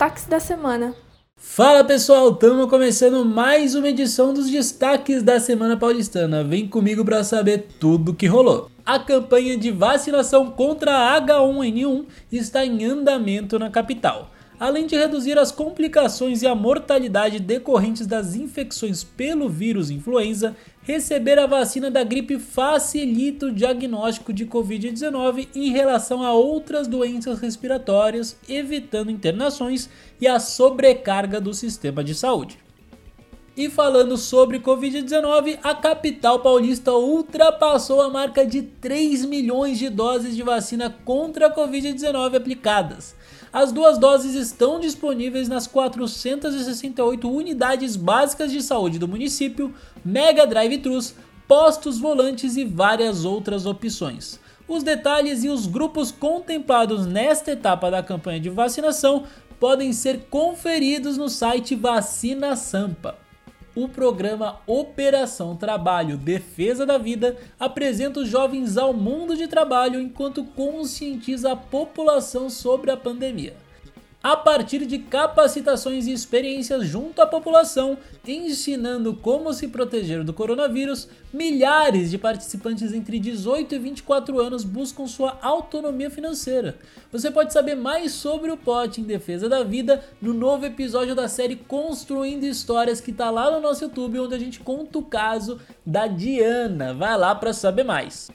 destaques da semana. Fala pessoal, estamos começando mais uma edição dos destaques da Semana Paulistana. Vem comigo para saber tudo que rolou. A campanha de vacinação contra H1N1 está em andamento na capital. Além de reduzir as complicações e a mortalidade decorrentes das infecções pelo vírus influenza, receber a vacina da gripe facilita o diagnóstico de Covid-19 em relação a outras doenças respiratórias, evitando internações e a sobrecarga do sistema de saúde. E falando sobre Covid-19, a capital paulista ultrapassou a marca de 3 milhões de doses de vacina contra a Covid-19 aplicadas. As duas doses estão disponíveis nas 468 unidades básicas de saúde do município, mega drive-thrus, postos volantes e várias outras opções. Os detalhes e os grupos contemplados nesta etapa da campanha de vacinação podem ser conferidos no site Vacina Sampa o programa Operação Trabalho Defesa da Vida apresenta os jovens ao mundo de trabalho enquanto conscientiza a população sobre a pandemia a partir de capacitações e experiências junto à população, ensinando como se proteger do coronavírus, milhares de participantes entre 18 e 24 anos buscam sua autonomia financeira. Você pode saber mais sobre o pote em defesa da vida no novo episódio da série Construindo Histórias que está lá no nosso YouTube, onde a gente conta o caso da Diana. Vai lá para saber mais.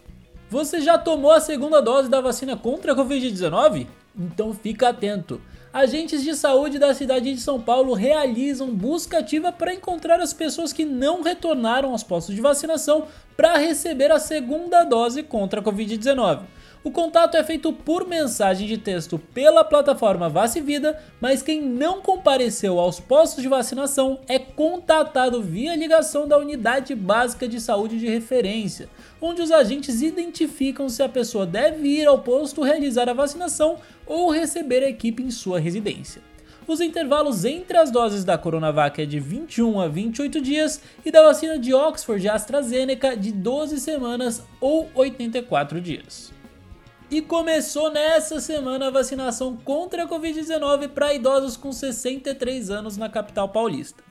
Você já tomou a segunda dose da vacina contra a Covid-19? Então fica atento agentes de saúde da cidade de São Paulo realizam busca ativa para encontrar as pessoas que não retornaram aos postos de vacinação para receber a segunda dose contra a Covid-19. O contato é feito por mensagem de texto pela plataforma Vacivida, mas quem não compareceu aos postos de vacinação é contatado via ligação da unidade básica de saúde de referência, onde os agentes identificam se a pessoa deve ir ao posto realizar a vacinação ou receber a equipe em sua residência. Os intervalos entre as doses da Coronavac é de 21 a 28 dias e da vacina de Oxford e AstraZeneca de 12 semanas ou 84 dias. E começou nessa semana a vacinação contra a Covid-19 para idosos com 63 anos na capital paulista.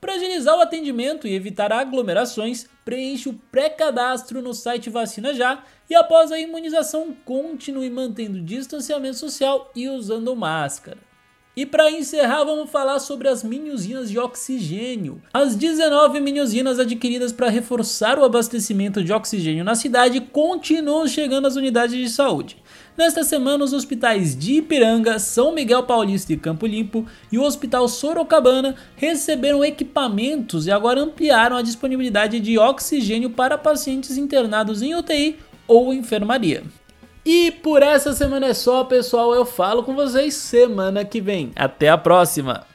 Para agilizar o atendimento e evitar aglomerações, preencha o pré-cadastro no site Vacina Já e após a imunização continue mantendo distanciamento social e usando máscara. E para encerrar, vamos falar sobre as mini-usinas de oxigênio. As 19 mini-usinas adquiridas para reforçar o abastecimento de oxigênio na cidade continuam chegando às unidades de saúde. Nesta semana, os hospitais de Ipiranga, São Miguel Paulista e Campo Limpo e o Hospital Sorocabana receberam equipamentos e agora ampliaram a disponibilidade de oxigênio para pacientes internados em UTI ou enfermaria. E por essa semana é só, pessoal. Eu falo com vocês semana que vem. Até a próxima!